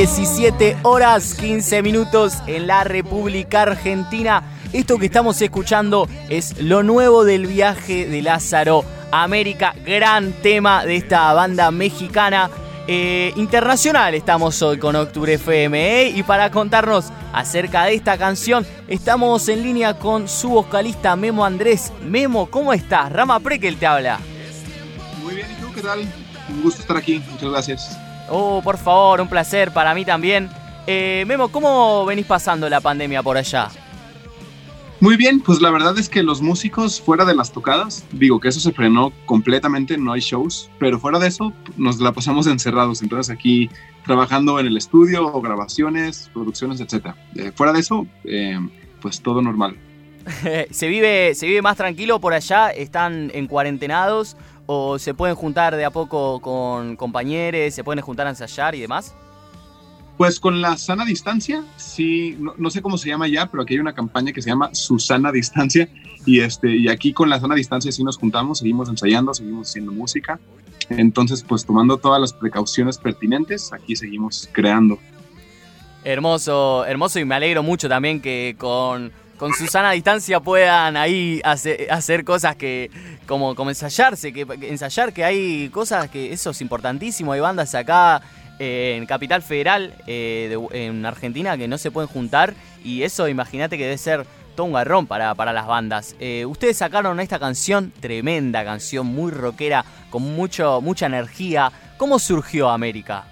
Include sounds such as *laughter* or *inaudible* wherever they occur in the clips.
17 horas 15 minutos en la República Argentina. Esto que estamos escuchando es lo nuevo del viaje de Lázaro América, gran tema de esta banda mexicana. Eh, internacional estamos hoy con Octubre FM ¿eh? y para contarnos acerca de esta canción estamos en línea con su vocalista Memo Andrés. Memo, ¿cómo estás? Rama Prekel te habla. Muy bien, ¿y tú qué tal? Un gusto estar aquí, muchas gracias. Oh, por favor, un placer para mí también. Eh, Memo, ¿cómo venís pasando la pandemia por allá? Muy bien, pues la verdad es que los músicos fuera de las tocadas, digo que eso se frenó completamente, no hay shows, pero fuera de eso nos la pasamos encerrados, entonces aquí trabajando en el estudio, o grabaciones, producciones, etc. Eh, fuera de eso, eh, pues todo normal. *laughs* ¿Se, vive, ¿Se vive más tranquilo por allá? ¿Están en cuarentenados? ¿O se pueden juntar de a poco con compañeros, se pueden juntar a ensayar y demás? Pues con la sana distancia, sí, no, sé cómo se llama ya, pero aquí hay una campaña que se llama Susana Distancia y, este, y aquí con la sana distancia sí nos juntamos, seguimos ensayando, seguimos haciendo música. Entonces, pues tomando todas las precauciones pertinentes, aquí seguimos creando. Hermoso, hermoso y me alegro mucho también que con con Susana distancia puedan ahí hacer, cosas que, como, como ensayarse, que, ensayar que hay cosas que eso es importantísimo, hay bandas acá eh, en Capital Federal, eh, en Argentina, que no se pueden juntar y eso imagínate que debe ser todo un garrón para, para las bandas. Eh, ustedes sacaron esta canción, tremenda canción, muy rockera, con mucho, mucha energía. ¿Cómo surgió América?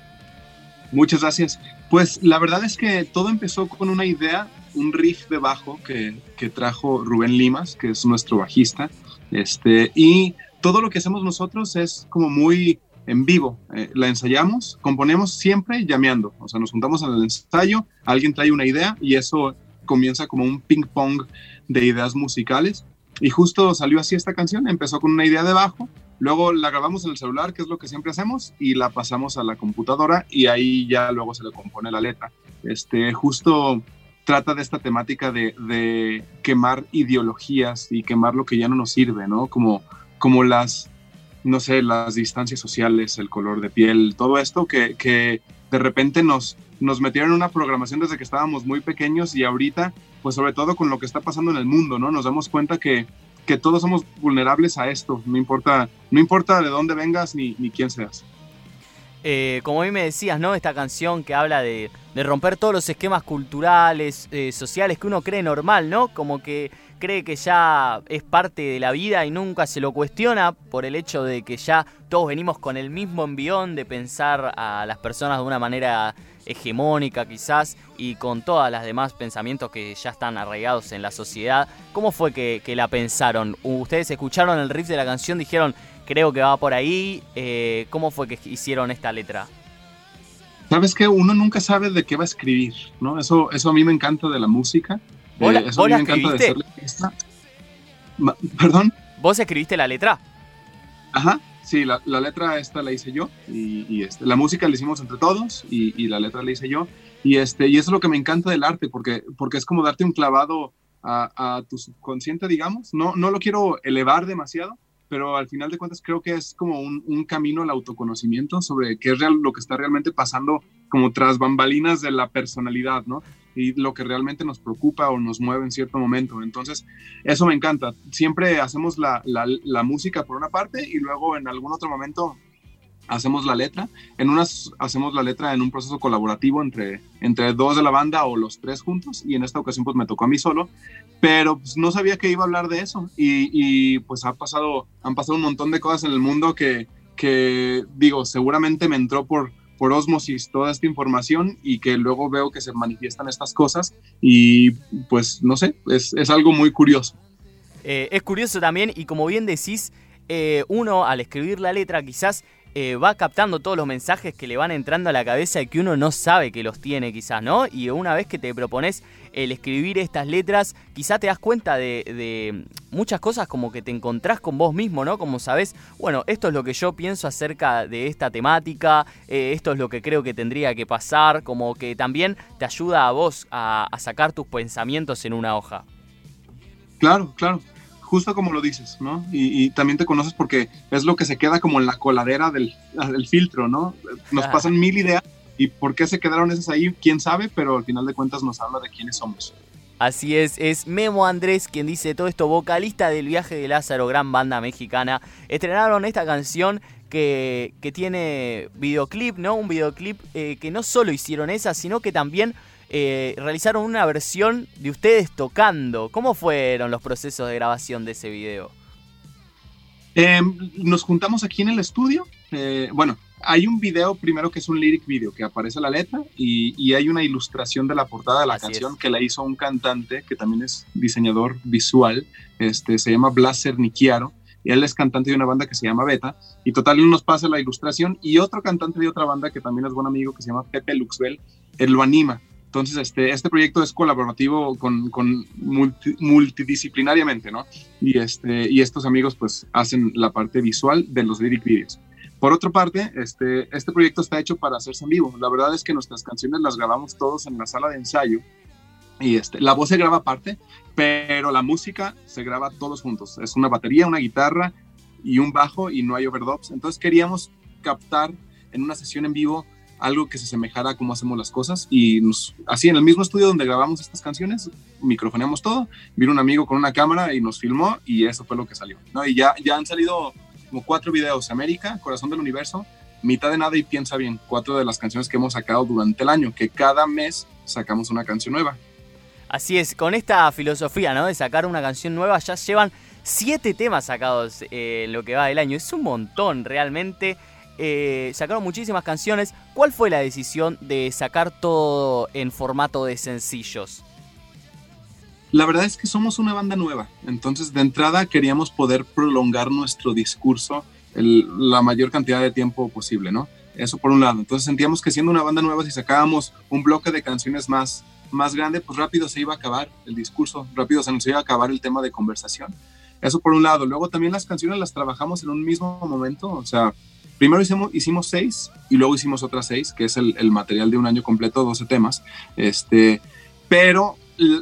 Muchas gracias. Pues la verdad es que todo empezó con una idea un riff de bajo que, que, trajo Rubén Limas, que es nuestro bajista. Este, y todo lo que hacemos nosotros es como muy en vivo. Eh, la ensayamos, componemos siempre llameando. O sea, nos juntamos al ensayo, alguien trae una idea y eso comienza como un ping pong de ideas musicales. Y justo salió así esta canción, empezó con una idea de bajo, luego la grabamos en el celular, que es lo que siempre hacemos, y la pasamos a la computadora y ahí ya luego se le compone la letra. Este, justo trata de esta temática de, quemar ideologías y quemar lo que ya no nos sirve, ¿no? Como, como las, no sé, las distancias sociales, el color de piel, todo esto que, que de repente nos, nos metieron en una programación desde que estábamos muy pequeños y ahorita, pues sobre todo con lo que está pasando en el mundo, ¿no? Nos damos cuenta que, que todos somos vulnerables a esto, no importa, no importa de dónde vengas ni quién seas. Eh, como mí me decías, ¿no? Esta canción que habla de, romper todos los esquemas culturales, eh, sociales que uno cree normal, ¿no? Como que cree que ya es parte de la vida y nunca se lo cuestiona por el hecho de que ya todos venimos con el mismo envión de pensar a las personas de una manera hegemónica quizás y con todas las demás pensamientos que ya están arraigados en la sociedad. ¿Cómo fue que, que la pensaron? ¿Ustedes escucharon el riff de la canción, dijeron, creo que va por ahí. Eh, ¿Cómo fue que hicieron esta letra? Sabes que uno nunca sabe de qué va a escribir, ¿no? Eso, eso a mí me encanta de la música. Eh, eso a mí me encanta de ser ¿Perdón? ¿Vos escribiste la letra? Ajá, sí, la, letra esta la hice yo y, este, la música la hicimos entre todos y, la letra la hice yo. Y, este, y eso es lo que me encanta del arte, porque, porque es como darte un clavado a, a tu subconsciente, digamos. No, no lo quiero elevar demasiado, pero al final de cuentas creo que es como un, camino al autoconocimiento sobre qué es real, lo que está realmente pasando como tras bambalinas de la personalidad, ¿no? Y lo que realmente nos preocupa o nos mueve en cierto momento. Entonces, eso me encanta. Siempre hacemos la, la música por una parte y luego en algún otro momento hacemos la letra. En unas hacemos la letra en un proceso colaborativo entre, entre dos de la banda o los tres juntos y en esta ocasión pues me tocó a mí solo, pero pues, no sabía que iba a hablar de eso y, y, pues ha pasado, han pasado un montón de cosas en el mundo que, que digo, seguramente me entró por, por osmosis toda esta información y que luego veo que se manifiestan estas cosas y pues no sé, es, es algo muy curioso. Eh, es curioso también y como bien decís, eh, uno al escribir la letra quizás eh, va captando todos los mensajes que le van entrando a la cabeza y que uno no sabe que los tiene quizás, ¿no? Y una vez que te propones el escribir estas letras, quizás te das cuenta de, muchas cosas como que te encontrás con vos mismo, ¿no? Como sabes, bueno, esto es lo que yo pienso acerca de esta temática, eh, esto es lo que creo que tendría que pasar, como que también te ayuda a vos a sacar tus pensamientos en una hoja. Claro, claro justo como lo dices, ¿no? Y, también te conoces porque es lo que se queda como en la coladera del, del filtro, ¿no? Nos pasan mil ideas Y por qué se quedaron esas ahí, quién sabe, pero al final de cuentas nos habla de quiénes somos. Así es, es Memo Andrés quien dice todo esto, vocalista del viaje de Lázaro, gran banda mexicana. Estrenaron esta canción que, que tiene videoclip, ¿no? Un videoclip eh, que no solo hicieron esa, sino que también eh, realizaron una versión de ustedes tocando. ¿Cómo fueron los procesos de grabación de ese video? Em, nos juntamos aquí en el estudio. Eh, bueno, hay un video primero que es un lyric video que aparece la letra y, hay una ilustración de la portada de la canción que la hizo un cantante que también es diseñador visual, este, se llama Blas Cerniquiaro y él es cantante de una banda que se llama Beta y total él nos pasa la ilustración y otro cantante de otra banda que también es buen amigo que se llama Pepe Luxbel, él lo anima. Entonces, este, este proyecto es colaborativo con, con multidisciplinariamente, ¿no? Y, este, y estos amigos pues hacen la parte visual de los lyric videos. Por otra parte, este, este proyecto está hecho para hacerse en vivo. La verdad es que nuestras canciones las grabamos todos en la sala de ensayo. Y este, la voz se graba aparte, pero la música se graba todos juntos. Es una batería, una guitarra y un bajo y no hay overdubs. Entonces queríamos captar en una sesión en vivo algo que se asemejara a cómo hacemos las cosas. Y así en el mismo estudio donde grabamos estas canciones, microfoneamos todo, vino un amigo con una cámara y nos filmó y eso fue lo que salió. ¿no? Y ya, ya han salido como cuatro videos, América, Corazón del Universo, Mitad de Nada y Piensa Bien, cuatro de las canciones que hemos sacado durante el año, que cada mes sacamos una canción nueva. Así es, con esta filosofía, ¿no? De sacar una canción nueva, ya llevan siete temas sacados eh, en lo que va del año. Es un montón, realmente. Eh, sacaron muchísimas canciones. ¿Cuál fue la decisión de sacar todo en formato de sencillos? La verdad es que somos una banda nueva, entonces de entrada queríamos poder prolongar nuestro discurso la mayor cantidad de tiempo posible, ¿no? Eso por un lado. Entonces sentíamos que siendo una banda nueva, si sacábamos un bloque de canciones más, más grande, pues rápido se iba a acabar el discurso, rápido se nos iba a acabar el tema de conversación. Eso por un lado. Luego también las canciones las trabajamos en un mismo momento, o sea, primero hicimos, hicimos seis y luego hicimos otras seis, que es el, el material de un año completo, 12 temas. Este, pero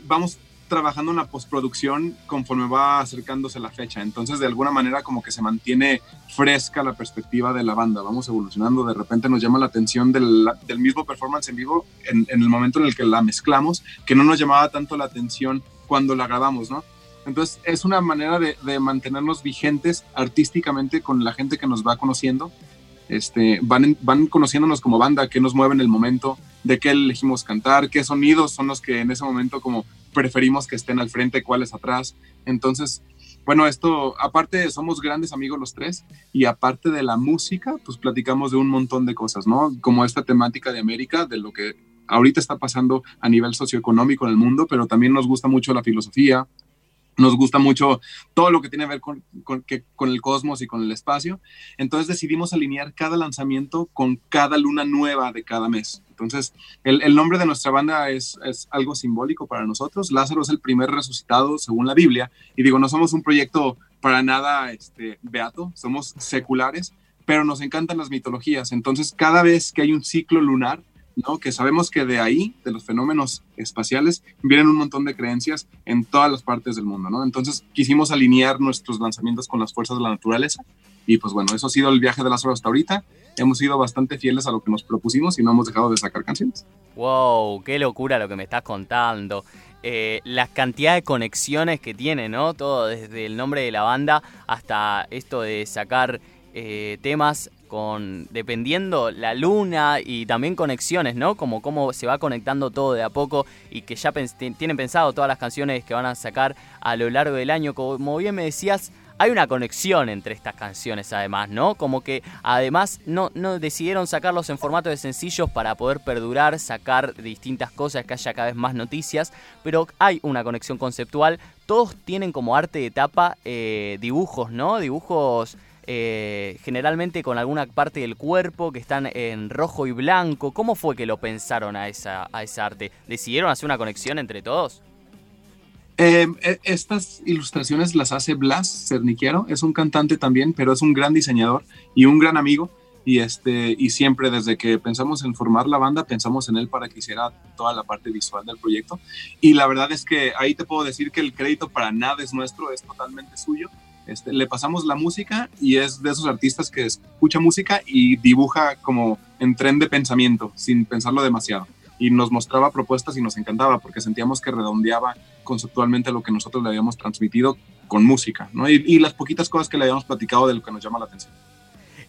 vamos trabajando en la postproducción conforme va acercándose la fecha. Entonces, de alguna manera, como que se mantiene fresca la perspectiva de la banda. Vamos evolucionando. De repente nos llama la atención del, del mismo performance en vivo en, en, el momento en el que la mezclamos, que no nos llamaba tanto la atención cuando la grabamos, ¿no? Entonces, es una manera de, de mantenernos vigentes artísticamente con la gente que nos va conociendo. Este, van, van conociéndonos como banda, qué nos mueve en el momento, de qué elegimos cantar, qué sonidos son los que en ese momento como preferimos que estén al frente, cuáles atrás. Entonces, bueno, esto, aparte somos grandes amigos los tres y aparte de la música, pues platicamos de un montón de cosas, ¿no? Como esta temática de América, de lo que ahorita está pasando a nivel socioeconómico en el mundo, pero también nos gusta mucho la filosofía, nos gusta mucho todo lo que tiene que ver con, con, el cosmos y con el espacio. Entonces decidimos alinear cada lanzamiento con cada luna nueva de cada mes. Entonces el, el nombre de nuestra banda es, es, algo simbólico para nosotros. Lázaro es el primer resucitado según la Biblia. Y digo, no somos un proyecto para nada este, beato, somos seculares, pero nos encantan las mitologías. Entonces cada vez que hay un ciclo lunar, ¿no? Que sabemos que de ahí, de los fenómenos espaciales, vienen un montón de creencias en todas las partes del mundo, ¿no? Entonces quisimos alinear nuestros lanzamientos con las fuerzas de la naturaleza y pues bueno, eso ha sido el viaje de Lázaro hasta ahorita. Hemos sido bastante fieles a lo que nos propusimos y no hemos dejado de sacar canciones. ¡Wow! ¡Qué locura lo que me estás contando! Eh, la cantidad de conexiones que tiene, ¿no? Todo desde el nombre de la banda hasta esto de sacar eh, temas con dependiendo la luna y también conexiones, ¿no? Como cómo se va conectando todo de a poco y que ya tienen pensado todas las canciones que van a sacar a lo largo del año. Como bien me decías, hay una conexión entre estas canciones además, ¿no? Como que además no, no decidieron sacarlos en formato de sencillos para poder perdurar, sacar distintas cosas, que haya cada vez más noticias, pero hay una conexión conceptual. Todos tienen como arte de tapa eh, dibujos, ¿no? Dibujos eh, generalmente con alguna parte del cuerpo que están en rojo y blanco. ¿Cómo fue que lo pensaron a esa, a arte? ¿Decidieron hacer una conexión entre todos? Em, e, estas ilustraciones las hace Blas Cerniquiero, es un cantante también, pero es un gran diseñador y un gran amigo. Y, este, y siempre desde que pensamos en formar la banda, pensamos en él para que hiciera toda la parte visual del proyecto. Y la verdad es que ahí te puedo decir que el crédito para nada es nuestro, es totalmente suyo Este, le pasamos la música y es de esos artistas que escucha música y dibuja como en tren de pensamiento, sin pensarlo demasiado. Y nos mostraba propuestas y nos encantaba porque sentíamos que redondeaba conceptualmente lo que nosotros le habíamos transmitido con música, ¿no? Y, las poquitas cosas que le habíamos platicado de lo que nos llama la atención.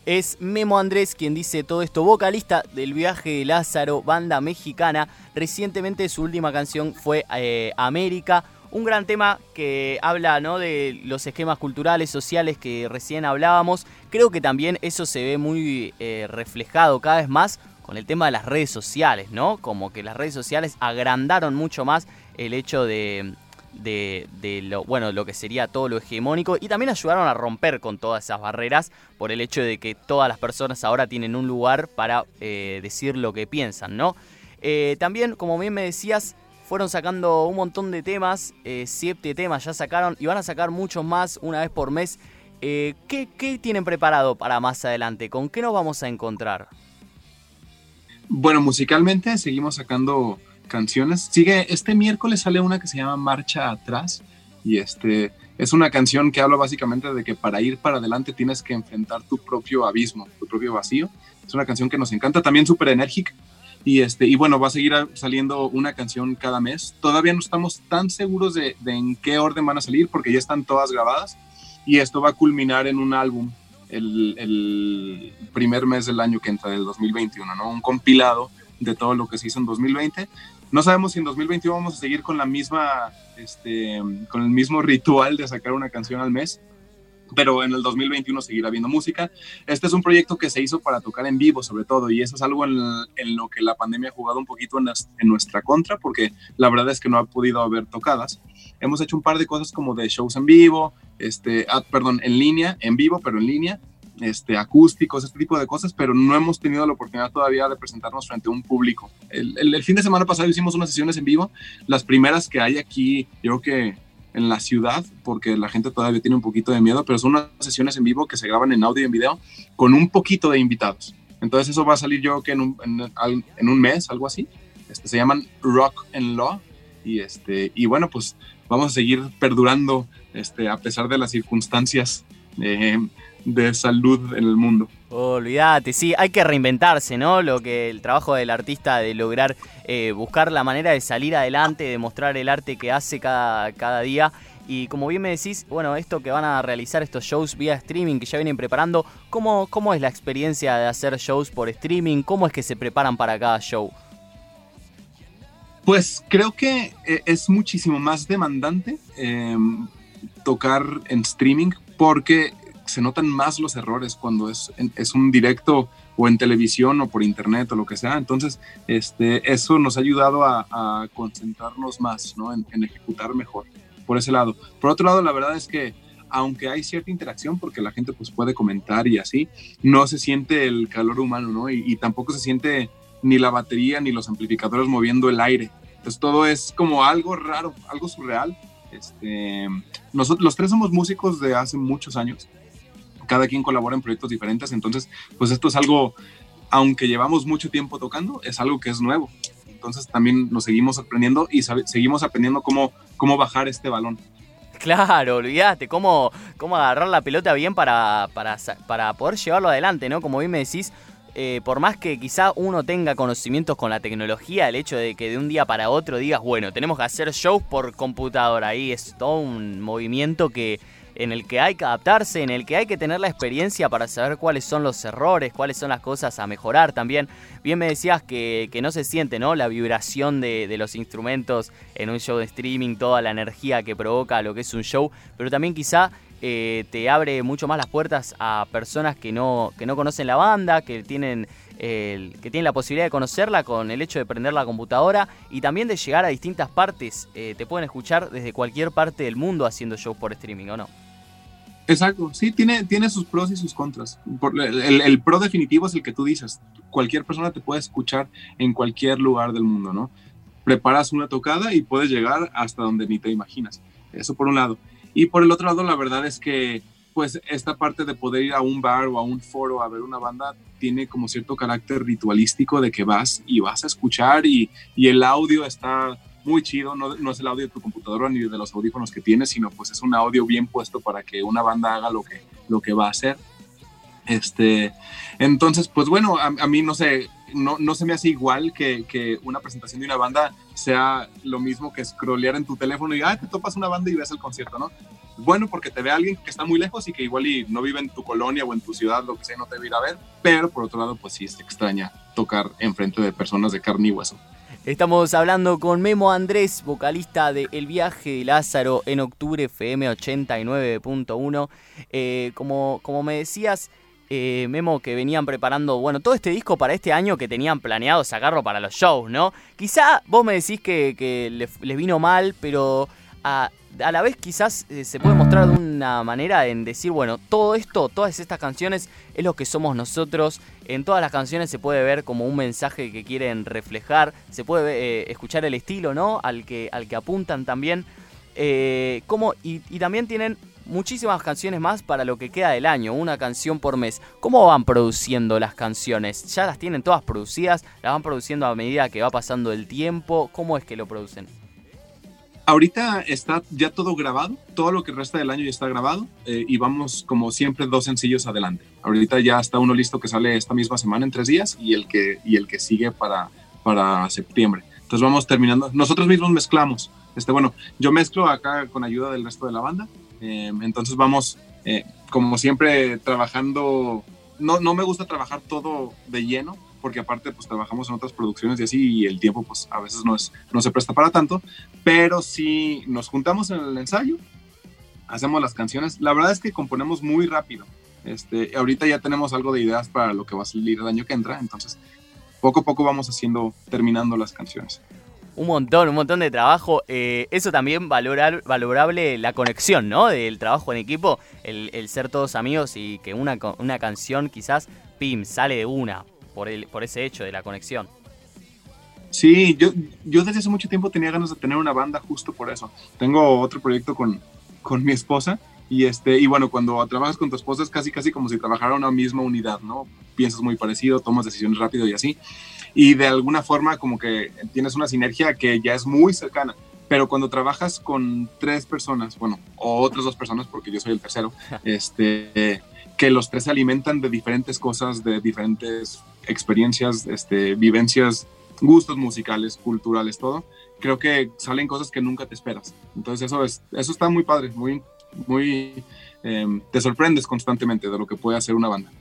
Es Memo Andrés quien dice todo esto, vocalista del viaje de Lázaro, banda mexicana. Recientemente su última canción fue eh, América, un gran tema que habla ¿no? de los esquemas culturales, sociales que recién hablábamos. Creo que también eso se ve muy eh, reflejado cada vez más con el tema de las redes sociales, ¿no? Como que las redes sociales agrandaron mucho más el hecho de, de, lo, bueno, lo que sería todo lo hegemónico y también ayudaron a romper con todas esas barreras por el hecho de que todas las personas ahora tienen un lugar para eh, decir lo que piensan, ¿no? Eh, también, como bien me decías, fueron sacando un montón de temas, eh, siete temas ya sacaron y van a sacar muchos más una vez por mes. ¿qué, ¿Qué tienen preparado para más adelante? ¿Con qué nos vamos a encontrar? Bueno, musicalmente seguimos sacando canciones. Sigue, este miércoles sale una que se llama Marcha Atrás y este es una canción que habla básicamente de que para ir para adelante tienes que enfrentar tu propio abismo, tu propio vacío. Es una canción que nos encanta, también súper enérgica. Y, este, y bueno, va a seguir saliendo una canción cada mes. Todavía no estamos tan seguros de, en qué orden van a salir porque ya están todas grabadas y esto va a culminar en un álbum el, el primer mes del año que entra, del 2021, ¿no? Un compilado de todo lo que se hizo en 2020 no sabemos si en 2021 vamos a seguir con la misma, este, con el mismo ritual de sacar una canción al mes, pero en el 2021 seguirá habiendo música. Este es un proyecto que se hizo para tocar en vivo, sobre todo, y eso es algo en, lo que la pandemia ha jugado un poquito en, en, nuestra contra, porque la verdad es que no ha podido haber tocadas. Hemos hecho un par de cosas como de shows en vivo, este, ah, perdón, en línea, en vivo, pero en línea, este, acústicos, este tipo de cosas, pero no hemos tenido la oportunidad todavía de presentarnos frente a un público. El, fin de semana pasado hicimos unas sesiones en vivo, las primeras que hay aquí, yo creo que en la ciudad, porque la gente todavía tiene un poquito de miedo, pero son unas sesiones en vivo que se graban en audio y en video con un poquito de invitados. Entonces eso va a salir yo que en un, en, un mes, algo así. Este, se llaman Rock and Law y, este, y bueno, pues vamos a seguir perdurando este, a pesar de las circunstancias. Eh, de salud en el mundo. Olvídate, sí, hay que reinventarse, ¿no? Lo que el trabajo del artista de lograr eh, buscar la manera de salir adelante, de mostrar el arte que hace cada, cada día. Y como bien me decís, bueno, esto que van a realizar estos shows vía streaming que ya vienen preparando, ¿cómo, cómo es la experiencia de hacer shows por streaming? ¿Cómo es que se preparan para cada show? Pues creo que eh, es muchísimo más demandante em, tocar en streaming porque se notan más los errores cuando es, es un directo o en televisión o por internet o lo que sea. Entonces, este, eso nos ha ayudado a, concentrarnos más, ¿no? En, ejecutar mejor, por ese lado. Por otro lado, la verdad es que aunque hay cierta interacción, porque la gente pues puede comentar y así, no se siente el calor humano, ¿no? Y, tampoco se siente ni la batería ni los amplificadores moviendo el aire. Entonces todo es como algo raro, algo surreal. Este, nosotros los tres somos músicos de hace muchos años cada quien colabora en proyectos diferentes, entonces pues esto es algo, aunque llevamos mucho tiempo tocando, es algo que es nuevo. Entonces también nos seguimos aprendiendo y seguimos aprendiendo cómo, cómo bajar este balón. Claro, olvídate, cómo, cómo agarrar la pelota bien para, para, para poder llevarlo adelante, ¿no? Como bien me decís, eh, por más que quizá uno tenga conocimientos con la tecnología, el hecho de que de un día para otro digas, bueno, tenemos que hacer shows por computadora, ahí es todo un movimiento que en el que hay que adaptarse, en el que hay que tener la experiencia para saber cuáles son los errores, cuáles son las cosas a mejorar también. Bien me decías que, no se siente ¿no? la vibración de, los instrumentos en un show de streaming, toda la energía que provoca lo que es un show, pero también quizá eh, te abre mucho más las puertas a personas que no, que no conocen la banda, que tienen, que tienen la posibilidad de conocerla con el hecho de prender la computadora y también de llegar a distintas partes. Eh, te pueden escuchar desde cualquier parte del mundo haciendo shows por streaming, ¿o no? Exacto, sí, tiene, tiene sus pros y sus contras. el, pro definitivo es el que tú dices. Cualquier persona te puede escuchar en cualquier lugar del mundo, ¿no? Preparas una tocada y puedes llegar hasta donde ni te imaginas. Eso por un lado. Y por el otro lado, la verdad es que, pues, esta parte de poder ir a un bar o a un foro a ver una banda tiene como cierto carácter ritualístico de que vas y vas a escuchar y, y el audio está muy chido, no, no, es el audio de tu computadora ni de los audífonos que tienes, sino pues es un audio bien puesto para que una banda haga lo que, lo que va a hacer. Este, entonces, pues bueno, a, mí no sé, no, no, se me hace igual que, que, una presentación de una banda sea lo mismo que scrollear en tu teléfono y, ah, te topas una banda y ves el concierto, ¿no? Bueno, porque te ve alguien que está muy lejos y que igual y no vive en tu colonia o en tu ciudad, lo que sea, no te va a ver, pero por otro lado, pues sí, es extraña tocar enfrente de personas de carne y hueso. Estamos hablando con Memo Andrés, vocalista de El Viaje de Lázaro en octubre, FM 89.1. Eh, como, como me decías, eh, Memo, que venían preparando, bueno, todo este disco para este año que tenían planeado sacarlo para los shows, ¿no? Quizá vos me decís que, les, vino mal, pero a, la vez quizás eh, se puede mostrar de una manera en decir, bueno, todo esto, todas estas canciones es lo que somos nosotros. En todas las canciones se puede ver como un mensaje que quieren reflejar, se puede eh, escuchar el estilo, ¿no? Al que, al que apuntan también. como, y, y también tienen muchísimas canciones más para lo que queda del año, una canción por mes. ¿Cómo van produciendo las canciones? ¿Ya las tienen todas producidas? ¿Las van produciendo a medida que va pasando el tiempo? ¿Cómo es que lo producen? Ahorita está ya todo grabado, todo lo que resta del año ya está grabado eh, y vamos como siempre dos sencillos adelante. Ahorita ya está uno listo que sale esta misma semana en tres días y el que, y el que sigue para, para septiembre. Entonces vamos terminando. Nosotros mismos mezclamos. Este, bueno, yo mezclo acá con ayuda del resto de la banda eh, entonces vamos, eh, como siempre, trabajando. No, no me gusta trabajar todo de lleno, porque aparte pues trabajamos en otras producciones y así, y el tiempo pues a veces no, es, no se presta para tanto, pero si nos juntamos en el ensayo, hacemos las canciones. La verdad es que componemos muy rápido. Este, ahorita ya tenemos algo de ideas para lo que va a salir el año que entra, entonces poco a poco vamos haciendo, terminando las canciones un montón, un montón de trabajo. Eh, eso también valorar, valorable la conexión, ¿no? Del trabajo en equipo, el, ser todos amigos y que una, una canción quizás, pim, sale de una por, el, por ese hecho de la conexión. Sí, yo, yo desde hace mucho tiempo tenía ganas de tener una banda justo por eso. Tengo otro proyecto con, con mi esposa y, este, y bueno, cuando trabajas con tu esposa es casi casi como si trabajara una misma unidad, ¿no? Piensas muy parecido, tomas decisiones rápido y así y de alguna forma como que tienes una sinergia que ya es muy cercana. Pero cuando trabajas con tres personas, bueno, o otras dos personas, porque yo soy el tercero, *laughs* este, que los tres se alimentan de diferentes cosas, de diferentes experiencias, este, vivencias, gustos musicales, culturales, todo, creo que salen cosas que nunca te esperas. Entonces eso, es, eso está muy padre, muy, muy, em, te sorprendes constantemente de lo que puede hacer una banda.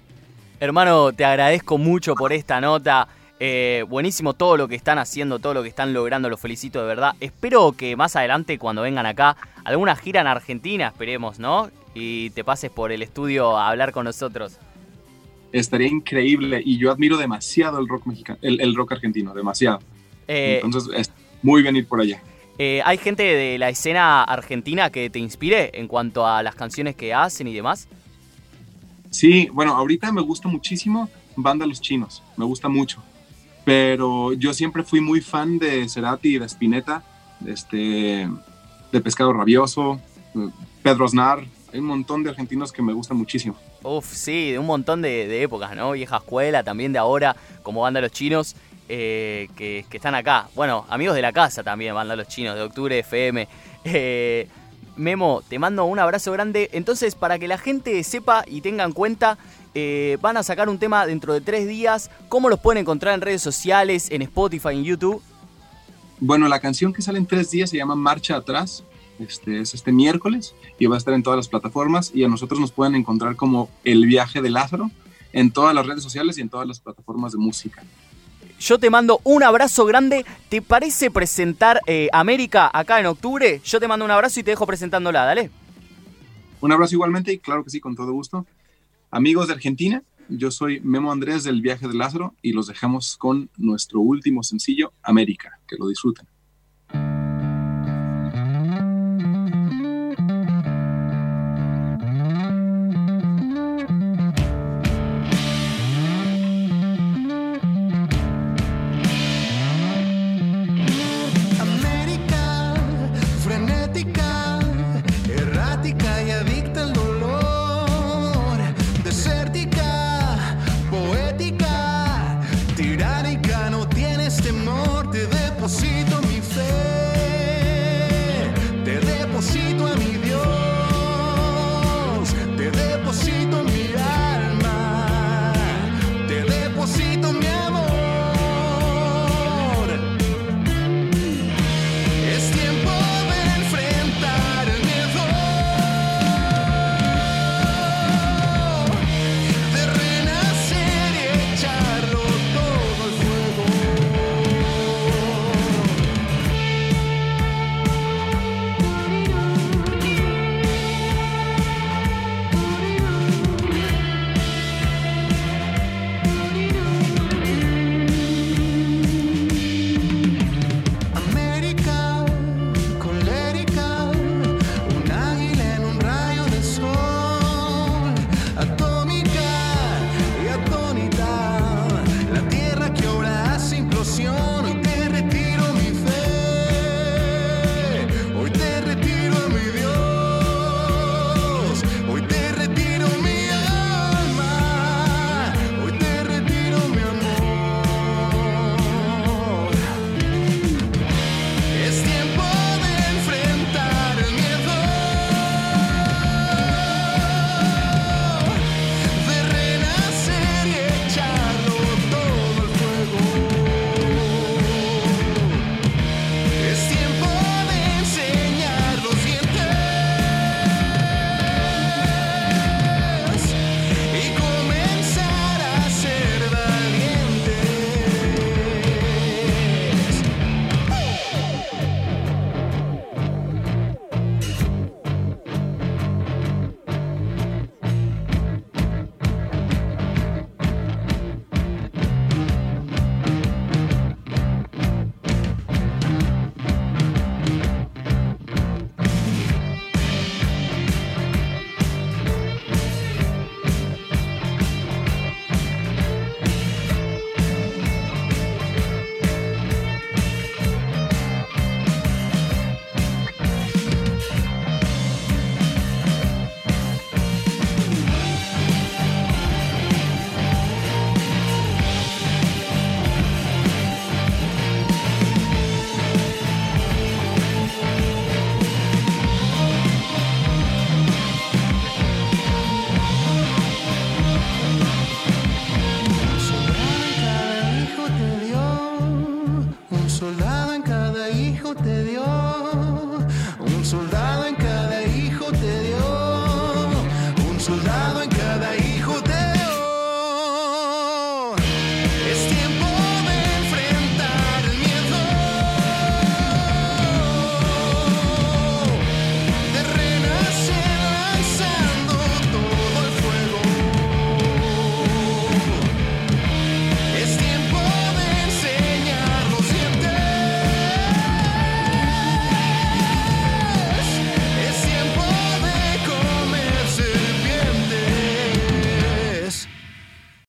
Hermano, te agradezco mucho por esta nota. Eh, buenísimo todo lo que están haciendo, todo lo que están logrando, los felicito de verdad. Espero que más adelante cuando vengan acá, alguna gira en Argentina, esperemos, ¿no? Y te pases por el estudio a hablar con nosotros. Estaría increíble y yo admiro demasiado el rock mexicano, el, rock argentino, demasiado. Eh, Entonces, es muy bien ir por allá. Eh, ¿Hay gente de la escena argentina que te inspire en cuanto a las canciones que hacen y demás? Sí, bueno, ahorita me gusta muchísimo Banda Los Chinos, me gusta mucho pero yo siempre fui muy fan de Cerati y de Spinetta, este, de Pescado Rabioso, Pedro Aznar, hay un montón de argentinos que me gustan muchísimo. Uf, sí, de un montón de, épocas, ¿no? Vieja escuela, también de ahora, como banda Los Chinos, eh, que, están acá. Bueno, amigos de la casa también, banda Los Chinos, de Octubre FM. Eh, Memo, te mando un abrazo grande. Entonces, para que la gente sepa y tenga en cuenta, eh, van a sacar un tema dentro de tres días. ¿Cómo los pueden encontrar en redes sociales, en Spotify, en YouTube? Bueno, la canción que sale en tres días se llama Marcha Atrás. Este, es este miércoles y va a estar en todas las plataformas y a nosotros nos pueden encontrar como El Viaje de Lázaro en todas las redes sociales y en todas las plataformas de música. Yo te mando un abrazo grande. ¿Te parece presentar eh, América acá en octubre? Yo te mando un abrazo y te dejo presentándola, dale. Un abrazo igualmente y claro que sí, con todo gusto. Amigos de Argentina, yo soy Memo Andrés del Viaje de Lázaro y los dejamos con nuestro último sencillo, América. Que lo disfruten.